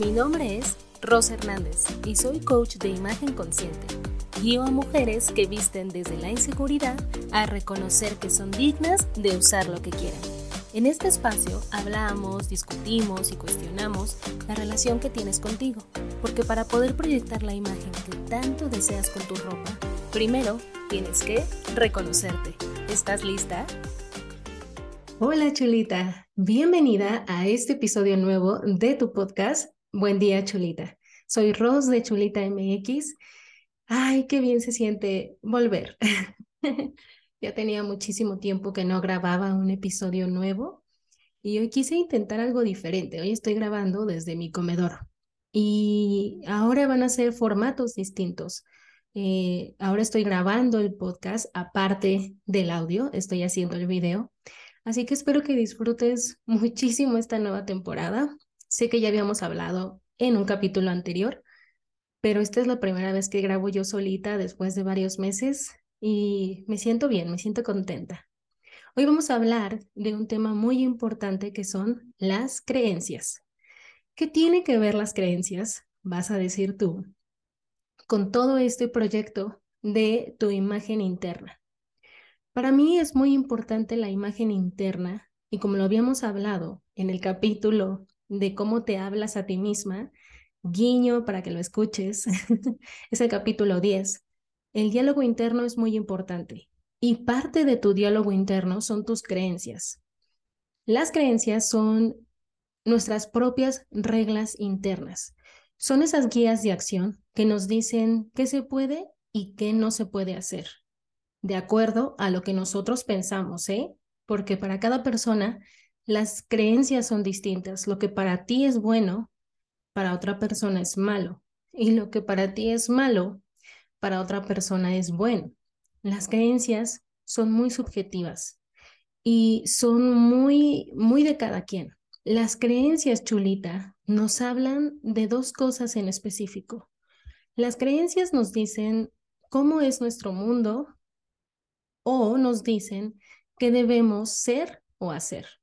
Mi nombre es Rosa Hernández y soy coach de imagen consciente. Guío a mujeres que visten desde la inseguridad a reconocer que son dignas de usar lo que quieran. En este espacio hablamos, discutimos y cuestionamos la relación que tienes contigo, porque para poder proyectar la imagen que tanto deseas con tu ropa, primero tienes que reconocerte. ¿Estás lista? Hola chulita, bienvenida a este episodio nuevo de tu podcast Buen día chulita. Soy Ros de Chulita MX. Ay, qué bien se siente volver. ya tenía muchísimo tiempo que no grababa un episodio nuevo y hoy quise intentar algo diferente. Hoy estoy grabando desde mi comedor y ahora van a ser formatos distintos. Eh, ahora estoy grabando el podcast aparte del audio, estoy haciendo el video. Así que espero que disfrutes muchísimo esta nueva temporada. Sé que ya habíamos hablado en un capítulo anterior, pero esta es la primera vez que grabo yo solita después de varios meses y me siento bien, me siento contenta. Hoy vamos a hablar de un tema muy importante que son las creencias. ¿Qué tiene que ver las creencias, vas a decir tú, con todo este proyecto de tu imagen interna? Para mí es muy importante la imagen interna y como lo habíamos hablado en el capítulo de cómo te hablas a ti misma, guiño para que lo escuches, es el capítulo 10. El diálogo interno es muy importante y parte de tu diálogo interno son tus creencias. Las creencias son nuestras propias reglas internas. Son esas guías de acción que nos dicen qué se puede y qué no se puede hacer, de acuerdo a lo que nosotros pensamos, ¿eh? Porque para cada persona las creencias son distintas. Lo que para ti es bueno, para otra persona es malo. Y lo que para ti es malo, para otra persona es bueno. Las creencias son muy subjetivas y son muy, muy de cada quien. Las creencias, chulita, nos hablan de dos cosas en específico. Las creencias nos dicen cómo es nuestro mundo o nos dicen qué debemos ser o hacer.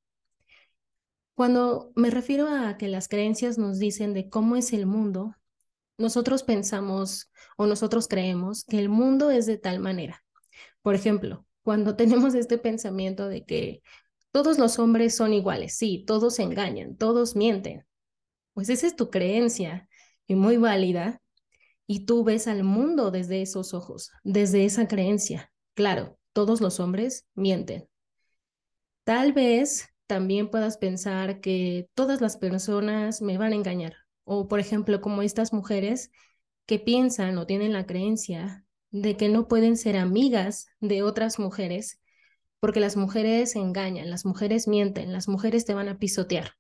Cuando me refiero a que las creencias nos dicen de cómo es el mundo, nosotros pensamos o nosotros creemos que el mundo es de tal manera. Por ejemplo, cuando tenemos este pensamiento de que todos los hombres son iguales, sí, todos engañan, todos mienten, pues esa es tu creencia y muy válida y tú ves al mundo desde esos ojos, desde esa creencia. Claro, todos los hombres mienten. Tal vez también puedas pensar que todas las personas me van a engañar. O, por ejemplo, como estas mujeres que piensan o tienen la creencia de que no pueden ser amigas de otras mujeres porque las mujeres engañan, las mujeres mienten, las mujeres te van a pisotear.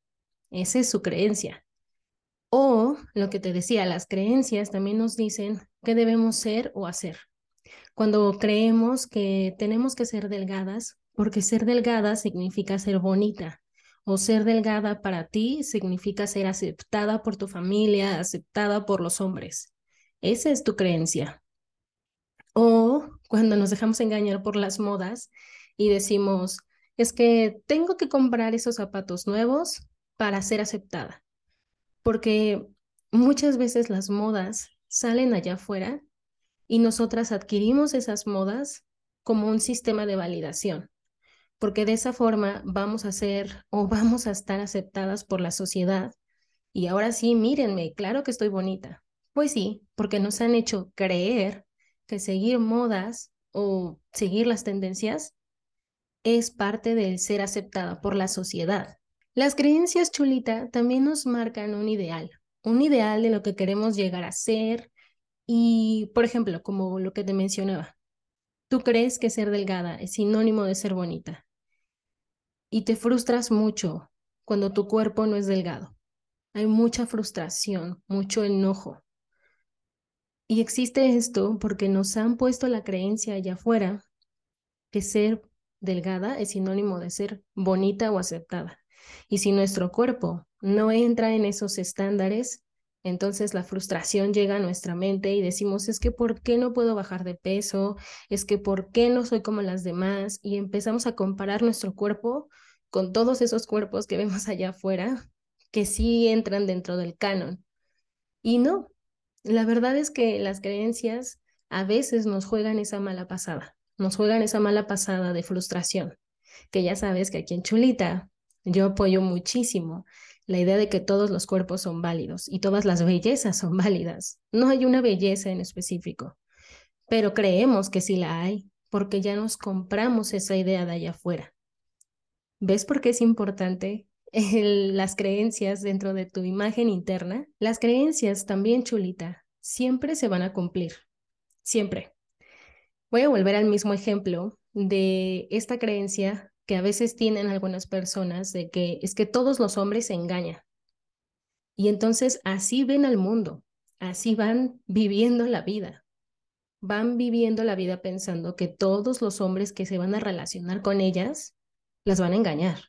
Esa es su creencia. O lo que te decía, las creencias también nos dicen qué debemos ser o hacer. Cuando creemos que tenemos que ser delgadas porque ser delgada significa ser bonita o ser delgada para ti significa ser aceptada por tu familia, aceptada por los hombres. Esa es tu creencia. O cuando nos dejamos engañar por las modas y decimos, es que tengo que comprar esos zapatos nuevos para ser aceptada. Porque muchas veces las modas salen allá afuera y nosotras adquirimos esas modas como un sistema de validación porque de esa forma vamos a ser o vamos a estar aceptadas por la sociedad. Y ahora sí, mírenme, claro que estoy bonita. Pues sí, porque nos han hecho creer que seguir modas o seguir las tendencias es parte del ser aceptada por la sociedad. Las creencias chulita también nos marcan un ideal, un ideal de lo que queremos llegar a ser y, por ejemplo, como lo que te mencionaba, tú crees que ser delgada es sinónimo de ser bonita y te frustras mucho cuando tu cuerpo no es delgado. Hay mucha frustración, mucho enojo. Y existe esto porque nos han puesto la creencia allá afuera que ser delgada es sinónimo de ser bonita o aceptada. Y si nuestro cuerpo no entra en esos estándares, entonces la frustración llega a nuestra mente y decimos, es que ¿por qué no puedo bajar de peso? Es que ¿por qué no soy como las demás? Y empezamos a comparar nuestro cuerpo con todos esos cuerpos que vemos allá afuera que sí entran dentro del canon Y no, la verdad es que las creencias a veces nos juegan esa mala pasada, nos juegan esa mala pasada de frustración, que ya sabes que aquí en Chulita yo apoyo muchísimo la idea de que todos los cuerpos son válidos y todas las bellezas son válidas. No hay una belleza en específico, pero creemos que sí la hay porque ya nos compramos esa idea de allá afuera. ¿Ves por qué es importante las creencias dentro de tu imagen interna? Las creencias también, chulita, siempre se van a cumplir. Siempre. Voy a volver al mismo ejemplo de esta creencia que a veces tienen algunas personas de que es que todos los hombres se engañan. Y entonces así ven al mundo, así van viviendo la vida. Van viviendo la vida pensando que todos los hombres que se van a relacionar con ellas las van a engañar.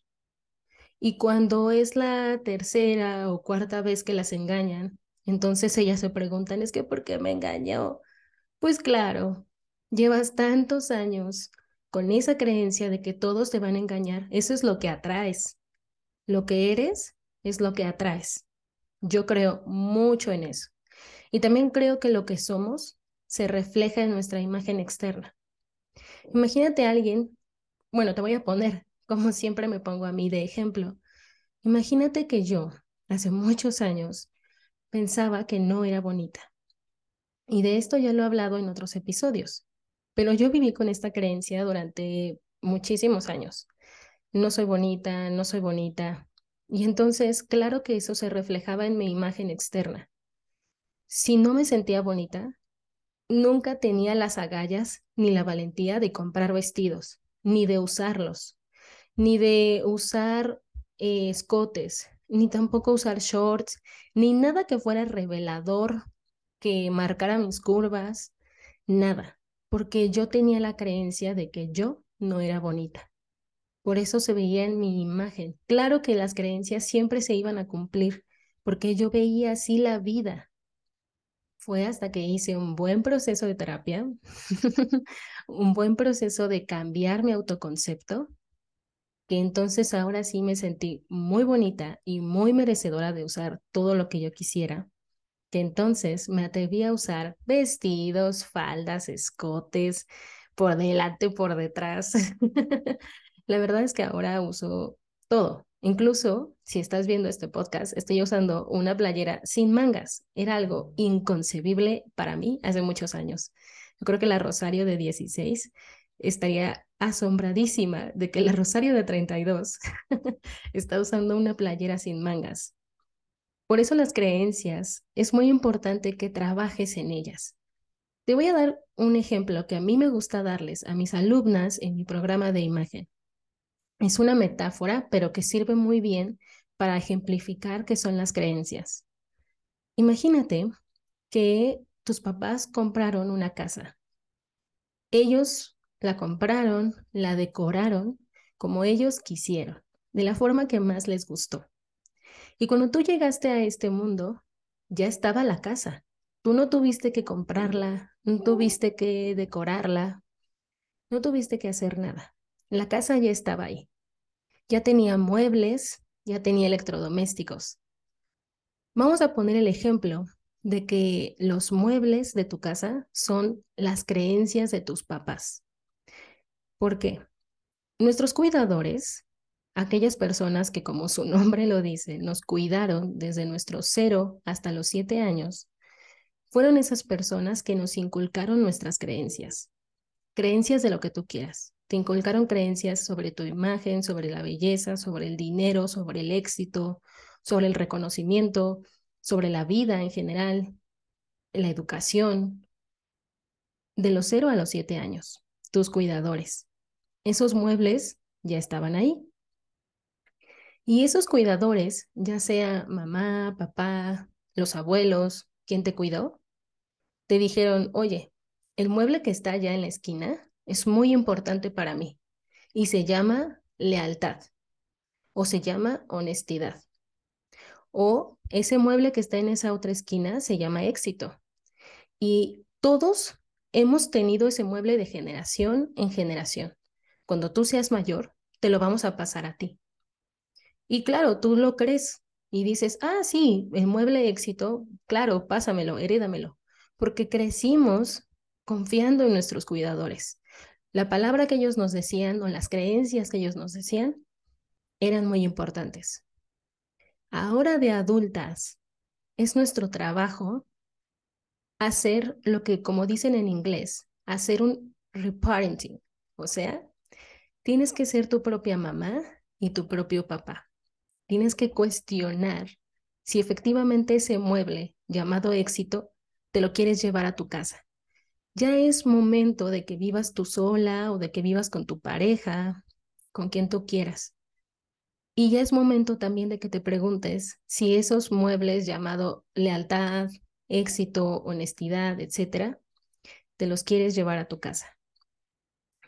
Y cuando es la tercera o cuarta vez que las engañan, entonces ellas se preguntan, ¿es que por qué me engañó? Pues claro, llevas tantos años con esa creencia de que todos te van a engañar, eso es lo que atraes. Lo que eres es lo que atraes. Yo creo mucho en eso. Y también creo que lo que somos se refleja en nuestra imagen externa. Imagínate a alguien, bueno, te voy a poner, como siempre me pongo a mí de ejemplo. Imagínate que yo, hace muchos años, pensaba que no era bonita. Y de esto ya lo he hablado en otros episodios. Pero yo viví con esta creencia durante muchísimos años. No soy bonita, no soy bonita. Y entonces, claro que eso se reflejaba en mi imagen externa. Si no me sentía bonita, nunca tenía las agallas ni la valentía de comprar vestidos, ni de usarlos, ni de usar eh, escotes, ni tampoco usar shorts, ni nada que fuera revelador, que marcara mis curvas, nada porque yo tenía la creencia de que yo no era bonita. Por eso se veía en mi imagen. Claro que las creencias siempre se iban a cumplir, porque yo veía así la vida. Fue hasta que hice un buen proceso de terapia, un buen proceso de cambiar mi autoconcepto, que entonces ahora sí me sentí muy bonita y muy merecedora de usar todo lo que yo quisiera que entonces me atreví a usar vestidos, faldas, escotes, por delante, por detrás. La verdad es que ahora uso todo. Incluso si estás viendo este podcast, estoy usando una playera sin mangas. Era algo inconcebible para mí hace muchos años. Yo creo que la Rosario de 16 estaría asombradísima de que la Rosario de 32 está usando una playera sin mangas. Por eso las creencias es muy importante que trabajes en ellas. Te voy a dar un ejemplo que a mí me gusta darles a mis alumnas en mi programa de imagen. Es una metáfora, pero que sirve muy bien para ejemplificar qué son las creencias. Imagínate que tus papás compraron una casa. Ellos la compraron, la decoraron como ellos quisieron, de la forma que más les gustó. Y cuando tú llegaste a este mundo, ya estaba la casa. Tú no tuviste que comprarla, no tuviste que decorarla, no tuviste que hacer nada. La casa ya estaba ahí. Ya tenía muebles, ya tenía electrodomésticos. Vamos a poner el ejemplo de que los muebles de tu casa son las creencias de tus papás. ¿Por qué? Nuestros cuidadores aquellas personas que, como su nombre lo dice, nos cuidaron desde nuestros cero hasta los siete años, fueron esas personas que nos inculcaron nuestras creencias, creencias de lo que tú quieras. Te inculcaron creencias sobre tu imagen, sobre la belleza, sobre el dinero, sobre el éxito, sobre el reconocimiento, sobre la vida en general, la educación. De los cero a los siete años, tus cuidadores. Esos muebles ya estaban ahí, y esos cuidadores, ya sea mamá, papá, los abuelos, quien te cuidó, te dijeron, oye, el mueble que está allá en la esquina es muy importante para mí y se llama lealtad o se llama honestidad. O ese mueble que está en esa otra esquina se llama éxito. Y todos hemos tenido ese mueble de generación en generación. Cuando tú seas mayor, te lo vamos a pasar a ti. Y claro, tú lo crees, y dices, ah, sí, el mueble éxito, claro, pásamelo, herédamelo, porque crecimos confiando en nuestros cuidadores. La palabra que ellos nos decían o las creencias que ellos nos decían eran muy importantes. Ahora de adultas, es nuestro trabajo hacer lo que, como dicen en inglés, hacer un reparenting. O sea, tienes que ser tu propia mamá y tu propio papá. Tienes que cuestionar si efectivamente ese mueble llamado éxito te lo quieres llevar a tu casa. Ya es momento de que vivas tú sola o de que vivas con tu pareja, con quien tú quieras. Y ya es momento también de que te preguntes si esos muebles llamado lealtad, éxito, honestidad, etcétera, te los quieres llevar a tu casa.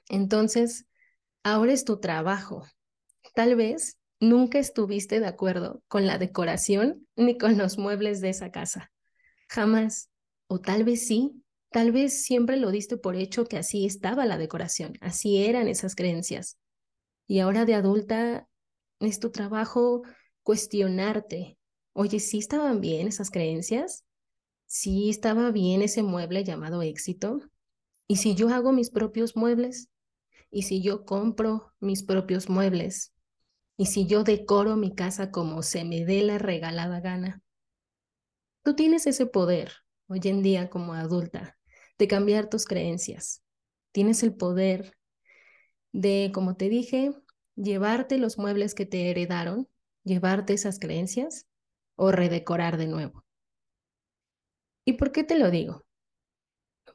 Entonces, ahora es tu trabajo. Tal vez nunca estuviste de acuerdo con la decoración ni con los muebles de esa casa. Jamás. O tal vez sí. Tal vez siempre lo diste por hecho que así estaba la decoración, así eran esas creencias. Y ahora de adulta es tu trabajo cuestionarte. Oye, ¿sí estaban bien esas creencias? ¿Sí estaba bien ese mueble llamado éxito? ¿Y si yo hago mis propios muebles? ¿Y si yo compro mis propios muebles? ¿Y si yo decoro mi casa como se me dé la regalada gana? Tú tienes ese poder hoy en día como adulta de cambiar tus creencias. Tienes el poder de, como te dije, llevarte los muebles que te heredaron, llevarte esas creencias o redecorar de nuevo. ¿Y por qué te lo digo?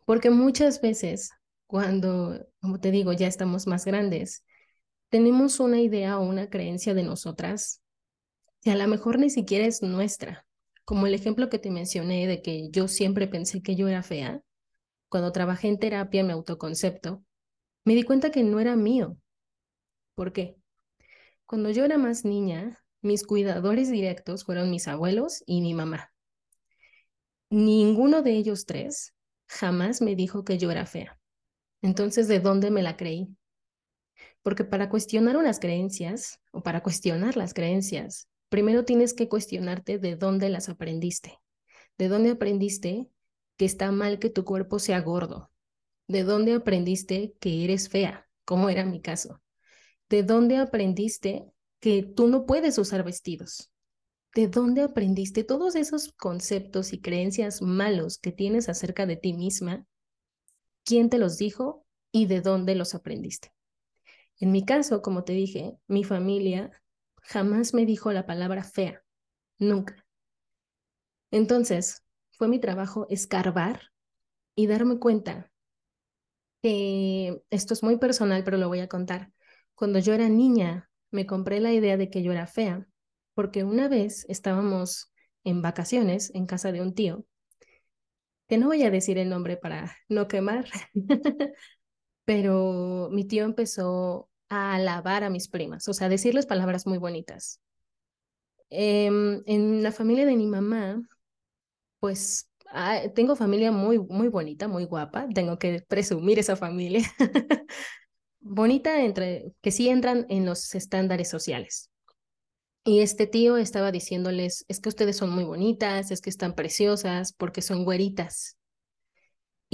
Porque muchas veces cuando, como te digo, ya estamos más grandes, tenemos una idea o una creencia de nosotras que a lo mejor ni siquiera es nuestra. Como el ejemplo que te mencioné de que yo siempre pensé que yo era fea, cuando trabajé en terapia en mi autoconcepto, me di cuenta que no era mío. ¿Por qué? Cuando yo era más niña, mis cuidadores directos fueron mis abuelos y mi mamá. Ninguno de ellos tres jamás me dijo que yo era fea. Entonces, ¿de dónde me la creí? Porque para cuestionar unas creencias o para cuestionar las creencias, primero tienes que cuestionarte de dónde las aprendiste. ¿De dónde aprendiste que está mal que tu cuerpo sea gordo? ¿De dónde aprendiste que eres fea? Como era mi caso. ¿De dónde aprendiste que tú no puedes usar vestidos? ¿De dónde aprendiste todos esos conceptos y creencias malos que tienes acerca de ti misma? ¿Quién te los dijo y de dónde los aprendiste? En mi caso, como te dije, mi familia jamás me dijo la palabra fea, nunca. Entonces, fue mi trabajo escarbar y darme cuenta que esto es muy personal, pero lo voy a contar. Cuando yo era niña, me compré la idea de que yo era fea, porque una vez estábamos en vacaciones en casa de un tío, que no voy a decir el nombre para no quemar, pero mi tío empezó a alabar a mis primas, o sea, decirles palabras muy bonitas. Em, en la familia de mi mamá, pues ah, tengo familia muy, muy bonita, muy guapa, tengo que presumir esa familia. bonita entre que sí entran en los estándares sociales. Y este tío estaba diciéndoles, es que ustedes son muy bonitas, es que están preciosas porque son güeritas.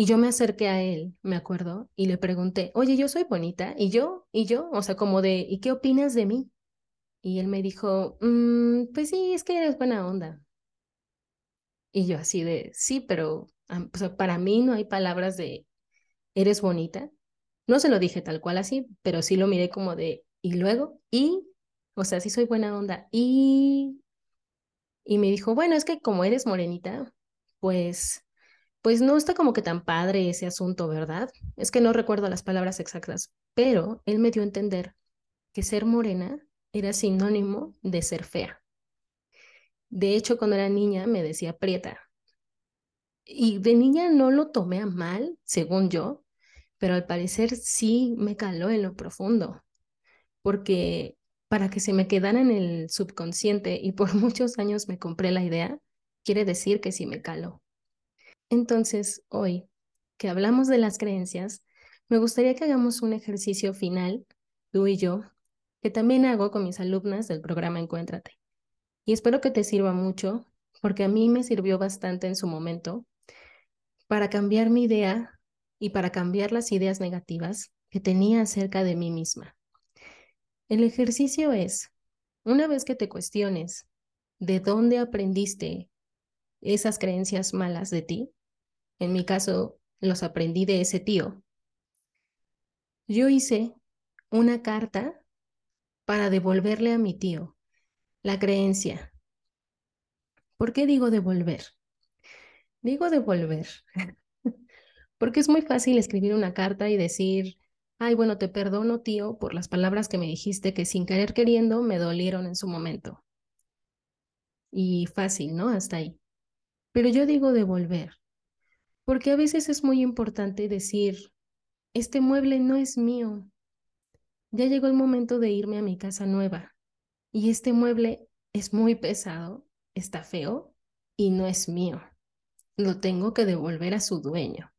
Y yo me acerqué a él, me acuerdo, y le pregunté, oye, yo soy bonita, y yo, y yo, o sea, como de, ¿y qué opinas de mí? Y él me dijo, mm, pues sí, es que eres buena onda. Y yo así de, sí, pero para mí no hay palabras de, eres bonita. No se lo dije tal cual así, pero sí lo miré como de, y luego, y, o sea, sí soy buena onda, y, y me dijo, bueno, es que como eres morenita, pues pues no está como que tan padre ese asunto, ¿verdad? Es que no recuerdo las palabras exactas, pero él me dio a entender que ser morena era sinónimo de ser fea. De hecho, cuando era niña me decía prieta. Y de niña no lo tomé a mal, según yo, pero al parecer sí me caló en lo profundo, porque para que se me quedara en el subconsciente y por muchos años me compré la idea, quiere decir que sí me caló. Entonces, hoy que hablamos de las creencias, me gustaría que hagamos un ejercicio final, tú y yo, que también hago con mis alumnas del programa Encuéntrate. Y espero que te sirva mucho, porque a mí me sirvió bastante en su momento para cambiar mi idea y para cambiar las ideas negativas que tenía acerca de mí misma. El ejercicio es, una vez que te cuestiones de dónde aprendiste esas creencias malas de ti, en mi caso los aprendí de ese tío, yo hice una carta para devolverle a mi tío la creencia. ¿Por qué digo devolver? Digo devolver porque es muy fácil escribir una carta y decir, ay, bueno, te perdono, tío, por las palabras que me dijiste que sin querer queriendo me dolieron en su momento. Y fácil, ¿no? Hasta ahí. Pero yo digo devolver, porque a veces es muy importante decir, este mueble no es mío. Ya llegó el momento de irme a mi casa nueva. Y este mueble es muy pesado, está feo y no es mío. Lo tengo que devolver a su dueño.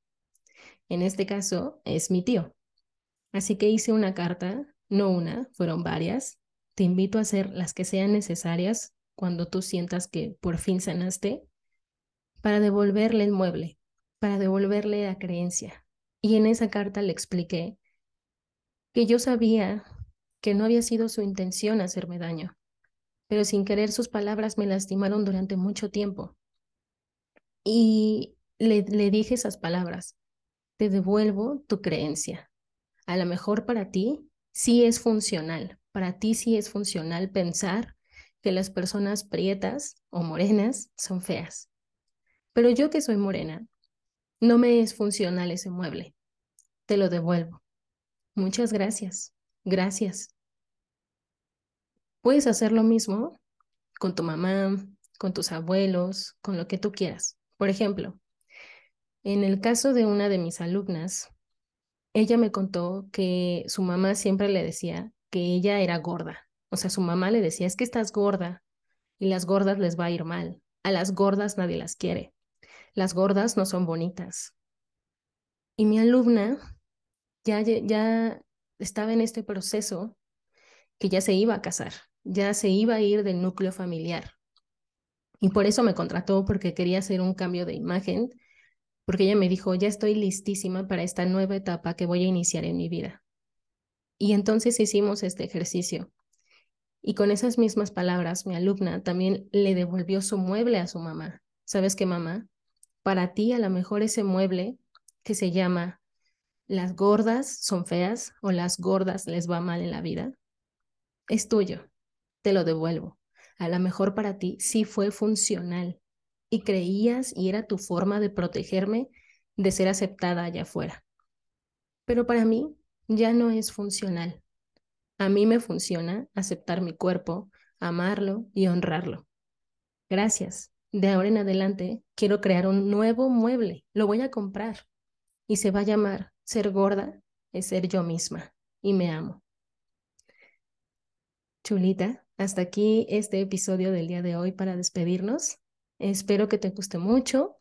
En este caso es mi tío. Así que hice una carta, no una, fueron varias. Te invito a hacer las que sean necesarias cuando tú sientas que por fin sanaste para devolverle el mueble, para devolverle la creencia. Y en esa carta le expliqué que yo sabía que no había sido su intención hacerme daño, pero sin querer sus palabras me lastimaron durante mucho tiempo. Y le, le dije esas palabras, te devuelvo tu creencia. A lo mejor para ti sí es funcional, para ti sí es funcional pensar que las personas prietas o morenas son feas. Pero yo que soy morena, no me es funcional ese mueble. Te lo devuelvo. Muchas gracias. Gracias. Puedes hacer lo mismo con tu mamá, con tus abuelos, con lo que tú quieras. Por ejemplo, en el caso de una de mis alumnas, ella me contó que su mamá siempre le decía que ella era gorda. O sea, su mamá le decía, es que estás gorda y las gordas les va a ir mal. A las gordas nadie las quiere. Las gordas no son bonitas. Y mi alumna ya, ya estaba en este proceso que ya se iba a casar, ya se iba a ir del núcleo familiar. Y por eso me contrató porque quería hacer un cambio de imagen, porque ella me dijo, ya estoy listísima para esta nueva etapa que voy a iniciar en mi vida. Y entonces hicimos este ejercicio. Y con esas mismas palabras, mi alumna también le devolvió su mueble a su mamá. ¿Sabes qué, mamá? Para ti, a lo mejor ese mueble que se llama las gordas son feas o las gordas les va mal en la vida, es tuyo, te lo devuelvo. A lo mejor para ti sí fue funcional y creías y era tu forma de protegerme de ser aceptada allá afuera. Pero para mí ya no es funcional. A mí me funciona aceptar mi cuerpo, amarlo y honrarlo. Gracias. De ahora en adelante quiero crear un nuevo mueble. Lo voy a comprar y se va a llamar ser gorda es ser yo misma y me amo. Chulita, hasta aquí este episodio del día de hoy para despedirnos. Espero que te guste mucho.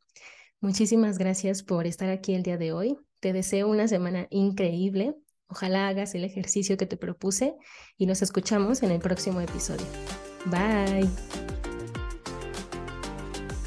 Muchísimas gracias por estar aquí el día de hoy. Te deseo una semana increíble. Ojalá hagas el ejercicio que te propuse y nos escuchamos en el próximo episodio. Bye.